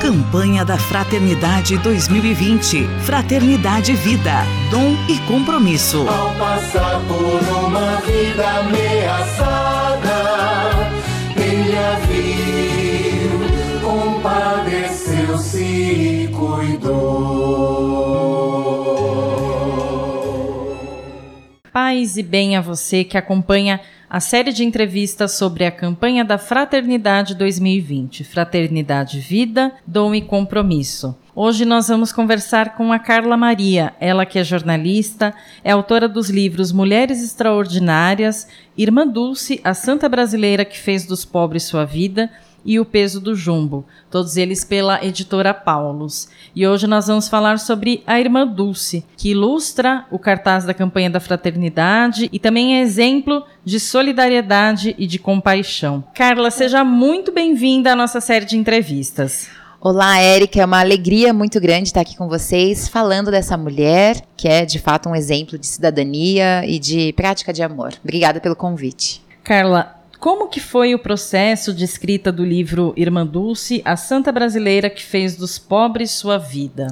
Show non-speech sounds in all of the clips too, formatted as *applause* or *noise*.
Campanha da Fraternidade 2020. Fraternidade Vida. Dom e compromisso. Ao passar por uma vida ameaçada, ele a viu, compadeceu-se Paz e bem a você que acompanha a série de entrevistas sobre a campanha da Fraternidade 2020, Fraternidade Vida, Dom e Compromisso. Hoje nós vamos conversar com a Carla Maria, ela que é jornalista, é autora dos livros Mulheres Extraordinárias, Irmã Dulce, a Santa Brasileira que fez dos pobres sua vida e O Peso do Jumbo, todos eles pela editora Paulus. E hoje nós vamos falar sobre a Irmã Dulce, que ilustra o cartaz da campanha da fraternidade e também é exemplo de solidariedade e de compaixão. Carla, seja muito bem-vinda à nossa série de entrevistas. Olá, Érica. É uma alegria muito grande estar aqui com vocês, falando dessa mulher que é de fato um exemplo de cidadania e de prática de amor. Obrigada pelo convite. Carla, como que foi o processo de escrita do livro Irmã Dulce, a santa brasileira que fez dos pobres sua vida?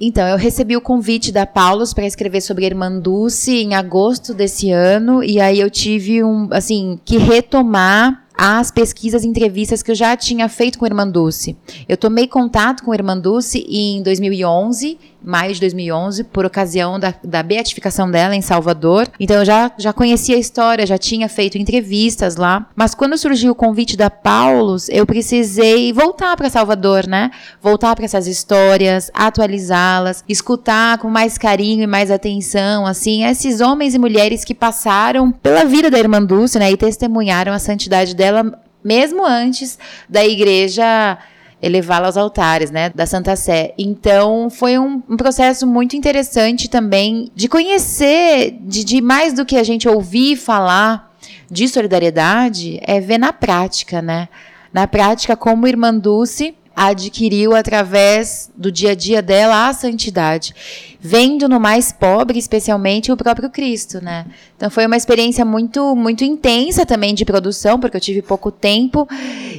Então, eu recebi o convite da Paulus para escrever sobre Irmã Dulce em agosto desse ano, e aí eu tive um, assim, que retomar as pesquisas e entrevistas que eu já tinha feito com Irmã Dulce. Eu tomei contato com Irmã Dulce em 2011, maio de 2011, por ocasião da, da beatificação dela em Salvador. Então eu já, já conhecia a história, já tinha feito entrevistas lá. Mas quando surgiu o convite da Paulus, eu precisei voltar para Salvador, né? Voltar para essas histórias, atualizá-las, escutar com mais carinho e mais atenção, assim, esses homens e mulheres que passaram pela vida da Irmã Dulce, né? E testemunharam a santidade dela mesmo antes da igreja elevá-la aos altares, né, da Santa Sé. Então, foi um, um processo muito interessante também de conhecer, de, de, mais do que a gente ouvir falar de solidariedade, é ver na prática, né? Na prática, como Irmã Dulce adquiriu através do dia a dia dela a santidade, vendo no mais pobre, especialmente o próprio Cristo, né? Então foi uma experiência muito muito intensa também de produção, porque eu tive pouco tempo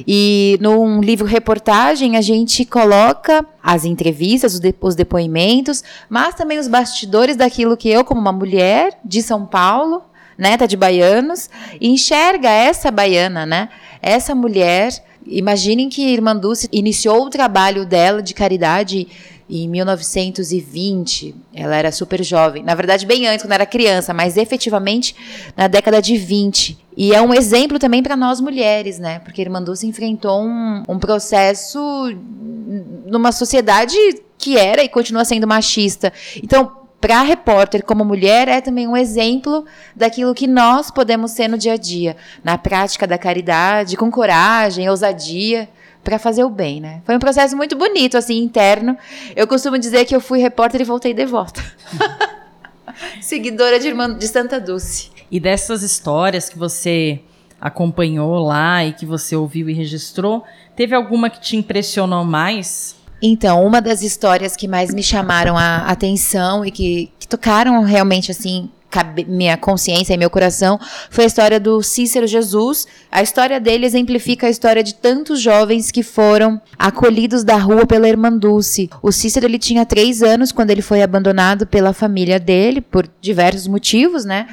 e num livro reportagem a gente coloca as entrevistas, os, de, os depoimentos, mas também os bastidores daquilo que eu como uma mulher de São Paulo neta de baianos, enxerga essa baiana, né? Essa mulher Imaginem que Irmã Dulce iniciou o trabalho dela de caridade em 1920. Ela era super jovem. Na verdade, bem antes, quando era criança, mas efetivamente na década de 20. E é um exemplo também para nós mulheres, né? Porque Irmã Dulce enfrentou um, um processo numa sociedade que era e continua sendo machista. Então, para a repórter como mulher é também um exemplo daquilo que nós podemos ser no dia a dia, na prática da caridade, com coragem, ousadia para fazer o bem, né? Foi um processo muito bonito assim interno. Eu costumo dizer que eu fui repórter e voltei de volta. *laughs* Seguidora de irmã de Santa Dulce. E dessas histórias que você acompanhou lá e que você ouviu e registrou, teve alguma que te impressionou mais? Então, uma das histórias que mais me chamaram a atenção e que, que tocaram realmente assim minha consciência e meu coração foi a história do Cícero Jesus. A história dele exemplifica a história de tantos jovens que foram acolhidos da rua pela irmã Dulce. O Cícero ele tinha três anos quando ele foi abandonado pela família dele por diversos motivos, né?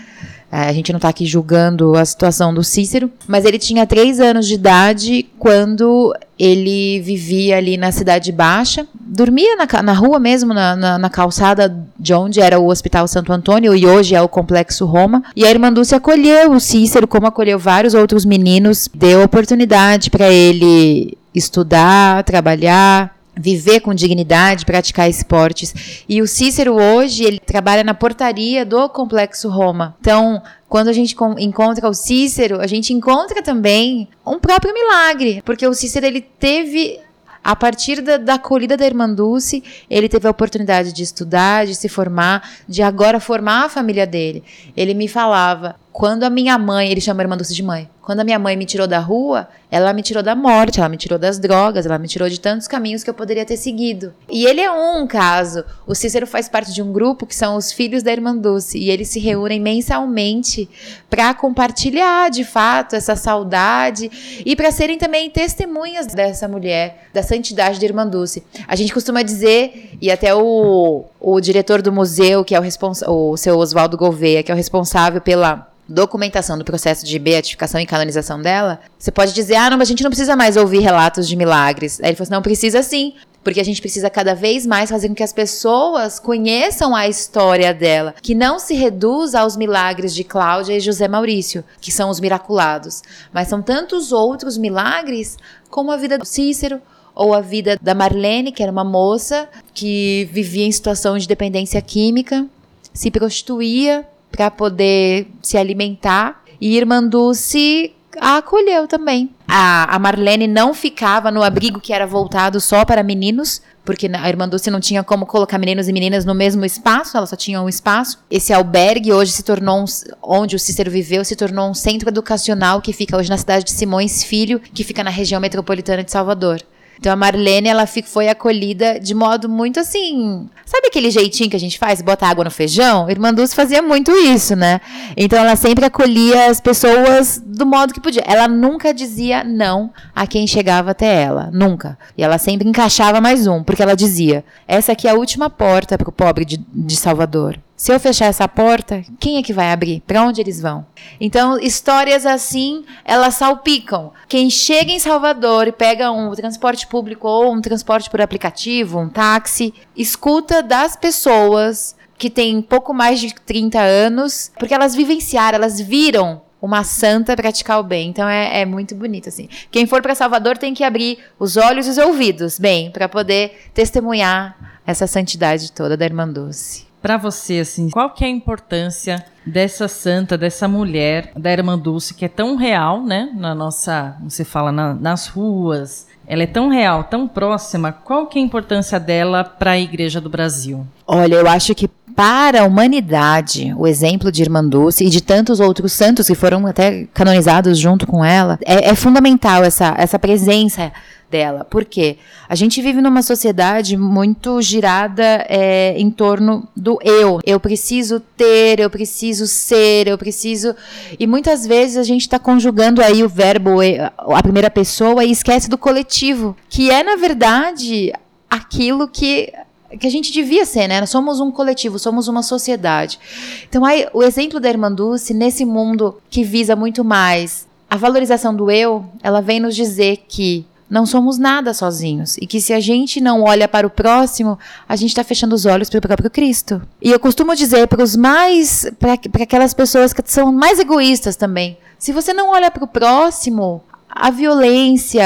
É, a gente não está aqui julgando a situação do Cícero, mas ele tinha três anos de idade quando ele vivia ali na Cidade Baixa, dormia na, na rua mesmo, na, na, na, calçada de onde era o Hospital Santo Antônio e hoje é o Complexo Roma. E a irmã Dulce acolheu o Cícero, como acolheu vários outros meninos, deu oportunidade para ele estudar, trabalhar, viver com dignidade, praticar esportes. E o Cícero hoje, ele trabalha na portaria do Complexo Roma. Então, quando a gente encontra o Cícero, a gente encontra também um próprio milagre, porque o Cícero ele teve a partir da, da acolhida da Irmã Dulce, ele teve a oportunidade de estudar, de se formar, de agora formar a família dele. Ele me falava: quando a minha mãe, ele chama a irmã Dulce de mãe, quando a minha mãe me tirou da rua, ela me tirou da morte, ela me tirou das drogas, ela me tirou de tantos caminhos que eu poderia ter seguido. E ele é um caso. O Cícero faz parte de um grupo que são os filhos da irmã Dulce, e eles se reúnem mensalmente para compartilhar, de fato, essa saudade e para serem também testemunhas dessa mulher, da santidade da irmã Dulce. A gente costuma dizer, e até o, o diretor do museu, que é o responsável, o seu Oswaldo Gouveia, que é o responsável pela documentação do processo de beatificação e canonização dela, você pode dizer, ah, não, mas a gente não precisa mais ouvir relatos de milagres. Aí ele falou assim, não, precisa sim, porque a gente precisa cada vez mais fazer com que as pessoas conheçam a história dela, que não se reduza aos milagres de Cláudia e José Maurício, que são os miraculados, mas são tantos outros milagres como a vida do Cícero, ou a vida da Marlene, que era uma moça que vivia em situação de dependência química, se prostituía para poder se alimentar. E Irmã Dulce a acolheu também. A, a Marlene não ficava no abrigo que era voltado só para meninos, porque a Irmã Dulce não tinha como colocar meninos e meninas no mesmo espaço, ela só tinha um espaço. Esse albergue hoje se tornou, um, onde o Cícero viveu, se tornou um centro educacional que fica hoje na cidade de Simões Filho, que fica na região metropolitana de Salvador. Então a Marlene, ela foi acolhida de modo muito assim. Sabe aquele jeitinho que a gente faz? Bota água no feijão? Irmã Dulce fazia muito isso, né? Então ela sempre acolhia as pessoas do modo que podia. Ela nunca dizia não a quem chegava até ela. Nunca. E ela sempre encaixava mais um, porque ela dizia: essa aqui é a última porta para o pobre de, de Salvador. Se eu fechar essa porta, quem é que vai abrir? Para onde eles vão? Então, histórias assim, elas salpicam. Quem chega em Salvador e pega um transporte público ou um transporte por aplicativo, um táxi, escuta das pessoas que têm pouco mais de 30 anos, porque elas vivenciaram, elas viram uma santa praticar o bem. Então é, é muito bonito assim. Quem for para Salvador tem que abrir os olhos e os ouvidos, bem, para poder testemunhar essa santidade toda da Irmã Doce para você, assim, qual que é a importância dessa santa, dessa mulher, da Irmã Dulce, que é tão real, né? Na nossa, você fala na, nas ruas, ela é tão real, tão próxima. Qual que é a importância dela para a Igreja do Brasil? Olha, eu acho que para a humanidade, o exemplo de Irmã Dulce e de tantos outros santos que foram até canonizados junto com ela, é, é fundamental essa, essa presença dela. Por quê? A gente vive numa sociedade muito girada é, em torno do eu. Eu preciso ter, eu preciso ser, eu preciso. E muitas vezes a gente está conjugando aí o verbo, a primeira pessoa, e esquece do coletivo, que é, na verdade, aquilo que que a gente devia ser, né? Somos um coletivo, somos uma sociedade. Então, aí, o exemplo da Irmã Dulce, nesse mundo que visa muito mais a valorização do eu, ela vem nos dizer que não somos nada sozinhos e que se a gente não olha para o próximo, a gente está fechando os olhos para o próprio Cristo. E eu costumo dizer para os mais, para aquelas pessoas que são mais egoístas também, se você não olha para o próximo, a violência,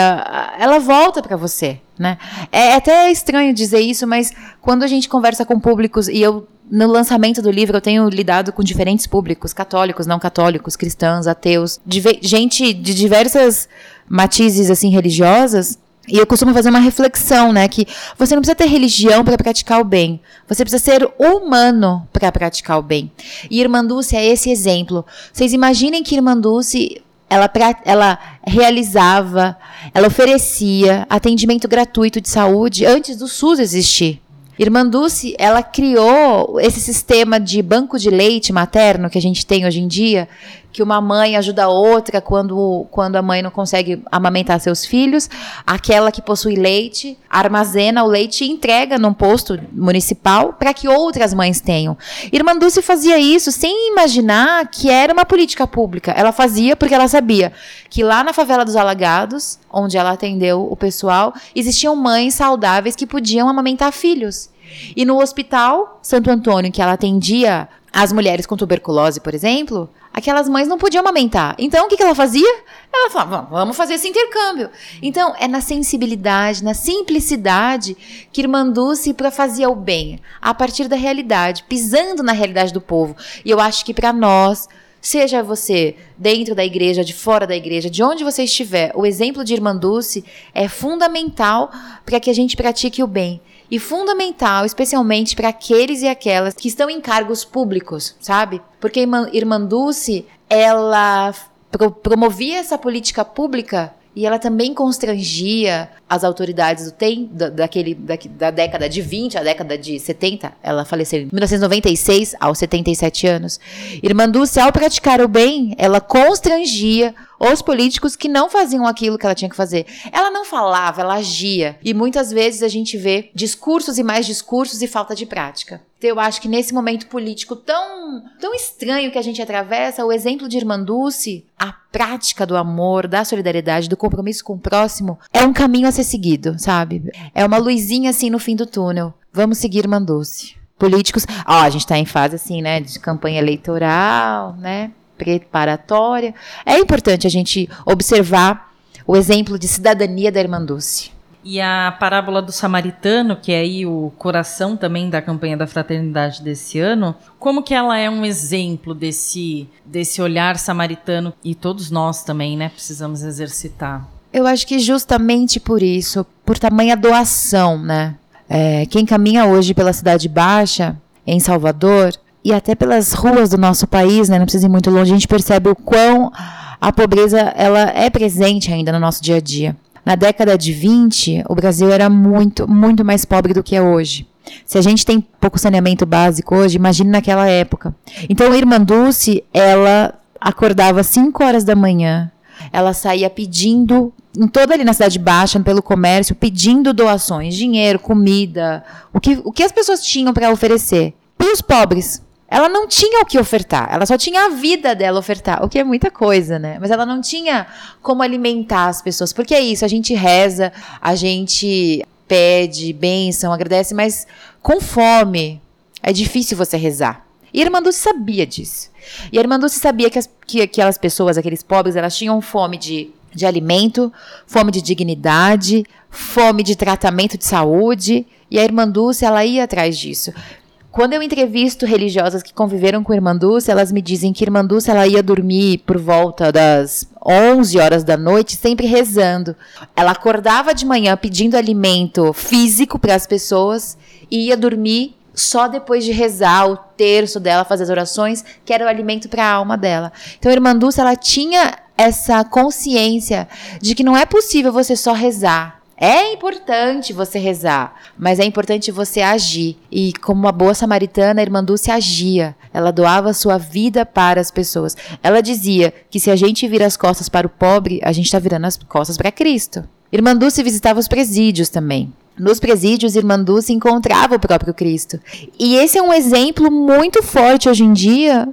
ela volta para você, né? É até estranho dizer isso, mas quando a gente conversa com públicos e eu no lançamento do livro eu tenho lidado com diferentes públicos, católicos, não católicos, cristãos, ateus, gente de diversas matizes assim religiosas, e eu costumo fazer uma reflexão, né, que você não precisa ter religião para praticar o bem. Você precisa ser humano para praticar o bem. E Irmã Dulce é esse exemplo. Vocês imaginem que Irmã Dulce ela, ela realizava, ela oferecia atendimento gratuito de saúde antes do SUS existir. Irmã Dulce, ela criou esse sistema de banco de leite materno que a gente tem hoje em dia, que uma mãe ajuda a outra quando, quando a mãe não consegue amamentar seus filhos. Aquela que possui leite armazena o leite e entrega num posto municipal para que outras mães tenham. Irmã Dulce fazia isso sem imaginar que era uma política pública. Ela fazia porque ela sabia que lá na favela dos Alagados, onde ela atendeu o pessoal, existiam mães saudáveis que podiam amamentar filhos. E no hospital Santo Antônio, que ela atendia as mulheres com tuberculose, por exemplo, aquelas mães não podiam amamentar. Então, o que, que ela fazia? Ela falava, vamos fazer esse intercâmbio. Então, é na sensibilidade, na simplicidade que Irmã Dulce para fazer o bem, a partir da realidade, pisando na realidade do povo. E eu acho que para nós, seja você dentro da igreja, de fora da igreja, de onde você estiver, o exemplo de Irmã Dulce é fundamental para que a gente pratique o bem e fundamental, especialmente para aqueles e aquelas que estão em cargos públicos, sabe? Porque Irmã Dulce, ela pro promovia essa política pública e ela também constrangia as autoridades do tempo, da, daquele, da, da, década de 20 à década de 70. Ela faleceu em 1996, aos 77 anos. Irmã Dulce, ao praticar o bem, ela constrangia os políticos que não faziam aquilo que ela tinha que fazer. Ela não falava, ela agia. E muitas vezes a gente vê discursos e mais discursos e falta de prática. Então eu acho que nesse momento político tão, tão estranho que a gente atravessa, o exemplo de Irmã Dulce, a prática do amor, da solidariedade, do compromisso com o próximo, é um caminho a ser seguido, sabe? É uma luzinha assim no fim do túnel. Vamos seguir Dulce. Políticos, ó, a gente tá em fase assim, né, de campanha eleitoral, né? preparatória. É importante a gente observar o exemplo de cidadania da Irmã Dulce. E a parábola do samaritano, que é aí o coração também da campanha da fraternidade desse ano, como que ela é um exemplo desse desse olhar samaritano e todos nós também, né, precisamos exercitar. Eu acho que justamente por isso, por tamanha doação, né? É, quem caminha hoje pela Cidade Baixa, em Salvador, e até pelas ruas do nosso país, né, não precisa ir muito longe, a gente percebe o quão a pobreza ela é presente ainda no nosso dia a dia. Na década de 20, o Brasil era muito, muito mais pobre do que é hoje. Se a gente tem pouco saneamento básico hoje, imagine naquela época. Então, a Irmã Dulce, ela acordava às 5 horas da manhã, ela saía pedindo, em toda ali na Cidade Baixa, pelo comércio, pedindo doações, dinheiro, comida, o que, o que as pessoas tinham para oferecer. Para os pobres, ela não tinha o que ofertar, ela só tinha a vida dela ofertar, o que é muita coisa, né? Mas ela não tinha como alimentar as pessoas, porque é isso, a gente reza, a gente pede bênção, agradece, mas com fome é difícil você rezar. E a Irmã Dulce sabia disso. E a Irmã Dulce sabia que, as, que aquelas pessoas, aqueles pobres, elas tinham fome de, de alimento, fome de dignidade, fome de tratamento de saúde. E a Irmã Dulce, ela ia atrás disso. Quando eu entrevisto religiosas que conviveram com Irmã Dulce, elas me dizem que Irmã Dulce ela ia dormir por volta das 11 horas da noite, sempre rezando. Ela acordava de manhã pedindo alimento físico para as pessoas e ia dormir só depois de rezar o terço dela, fazer as orações, que era o alimento para a alma dela. Então, a Irmã Dulce, ela tinha essa consciência de que não é possível você só rezar. É importante você rezar, mas é importante você agir. E como uma boa samaritana, a irmã Dulce agia. Ela doava sua vida para as pessoas. Ela dizia que se a gente vira as costas para o pobre, a gente está virando as costas para Cristo. Irmã Dulce visitava os presídios também. Nos presídios, Irmã Dulce encontrava o próprio Cristo. E esse é um exemplo muito forte hoje em dia,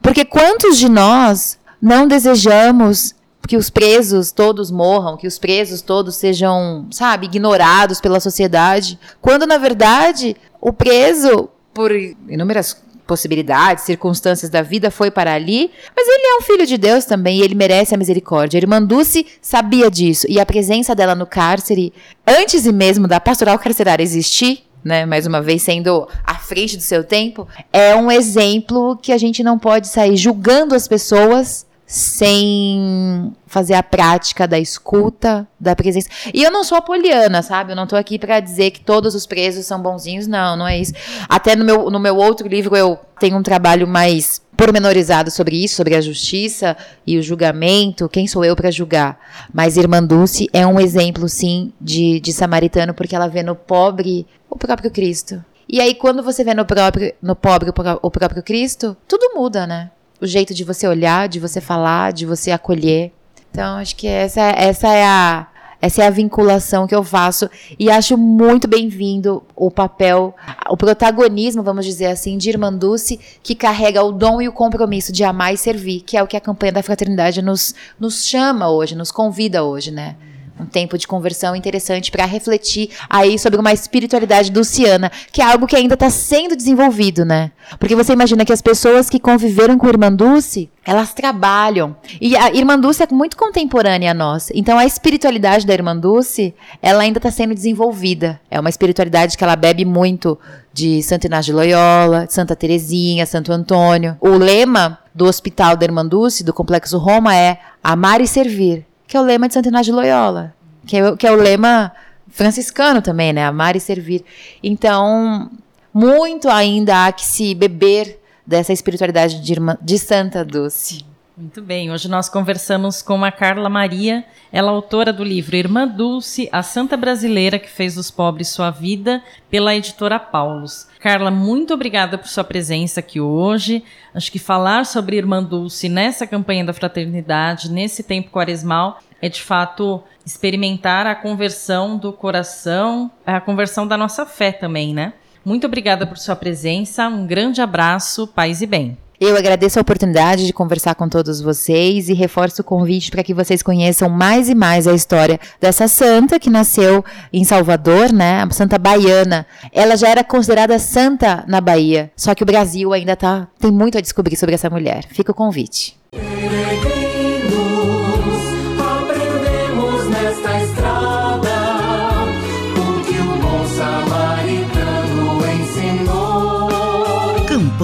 porque quantos de nós não desejamos que os presos todos morram, que os presos todos sejam, sabe, ignorados pela sociedade, quando na verdade o preso, por inúmeras possibilidades, circunstâncias da vida, foi para ali, mas ele é um filho de Deus também e ele merece a misericórdia. Dulce sabia disso e a presença dela no cárcere, antes mesmo da pastoral carcerária existir, né, mais uma vez sendo à frente do seu tempo, é um exemplo que a gente não pode sair julgando as pessoas sem fazer a prática da escuta, da presença. E eu não sou apoliana, sabe? Eu não tô aqui para dizer que todos os presos são bonzinhos, não, não é isso. Até no meu, no meu outro livro eu tenho um trabalho mais pormenorizado sobre isso, sobre a justiça e o julgamento, quem sou eu para julgar? Mas Irmã Dulce é um exemplo, sim, de, de samaritano, porque ela vê no pobre o próprio Cristo. E aí, quando você vê no, próprio, no pobre o próprio Cristo, tudo muda, né? O jeito de você olhar, de você falar, de você acolher. Então, acho que essa, essa é a essa é a vinculação que eu faço e acho muito bem-vindo o papel, o protagonismo, vamos dizer assim, de Irmã Dulce, que carrega o dom e o compromisso de amar e servir, que é o que a campanha da fraternidade nos, nos chama hoje, nos convida hoje, né? Um tempo de conversão interessante para refletir aí sobre uma espiritualidade dulciana, que é algo que ainda está sendo desenvolvido, né? Porque você imagina que as pessoas que conviveram com a Irmã Dulce, elas trabalham. E a Irmã Dulce é muito contemporânea a nós. Então a espiritualidade da Irmã Dulce, ela ainda está sendo desenvolvida. É uma espiritualidade que ela bebe muito de Santo Inácio de Loyola, Santa Terezinha, Santo Antônio. O lema do Hospital da Irmã Dulce, do Complexo Roma, é amar e servir que é o lema de Santo Inácio de Loyola, que é, que é o lema franciscano também, né? Amar e servir. Então, muito ainda há que se beber dessa espiritualidade de, irmã, de Santa Dulce. Muito bem, hoje nós conversamos com a Carla Maria, ela é autora do livro Irmã Dulce, a Santa Brasileira que fez dos pobres sua vida, pela editora Paulus. Carla, muito obrigada por sua presença aqui hoje. Acho que falar sobre Irmã Dulce nessa campanha da fraternidade, nesse tempo quaresmal, é de fato experimentar a conversão do coração, a conversão da nossa fé também, né? Muito obrigada por sua presença, um grande abraço, paz e bem. Eu agradeço a oportunidade de conversar com todos vocês e reforço o convite para que vocês conheçam mais e mais a história dessa santa que nasceu em Salvador, né? A santa baiana. Ela já era considerada santa na Bahia, só que o Brasil ainda tá, tem muito a descobrir sobre essa mulher. Fica o convite.